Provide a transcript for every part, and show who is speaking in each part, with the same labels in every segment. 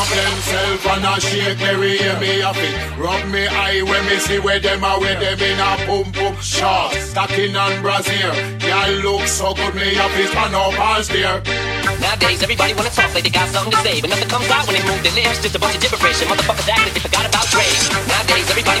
Speaker 1: up themselves and a shake me, hear me a fit. Rub me eye when me see where them are, where them in a boom boom shot. Stacking on y'all look so good, me a fit stand up and stare.
Speaker 2: Nowadays, everybody wanna talk like they got something to say, but nothing comes out when they move their lips. Just a bunch of gibberish, and motherfuckers act like they forgot about Dre. Nowadays, everybody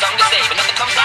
Speaker 2: Something to say, but nothing comes out.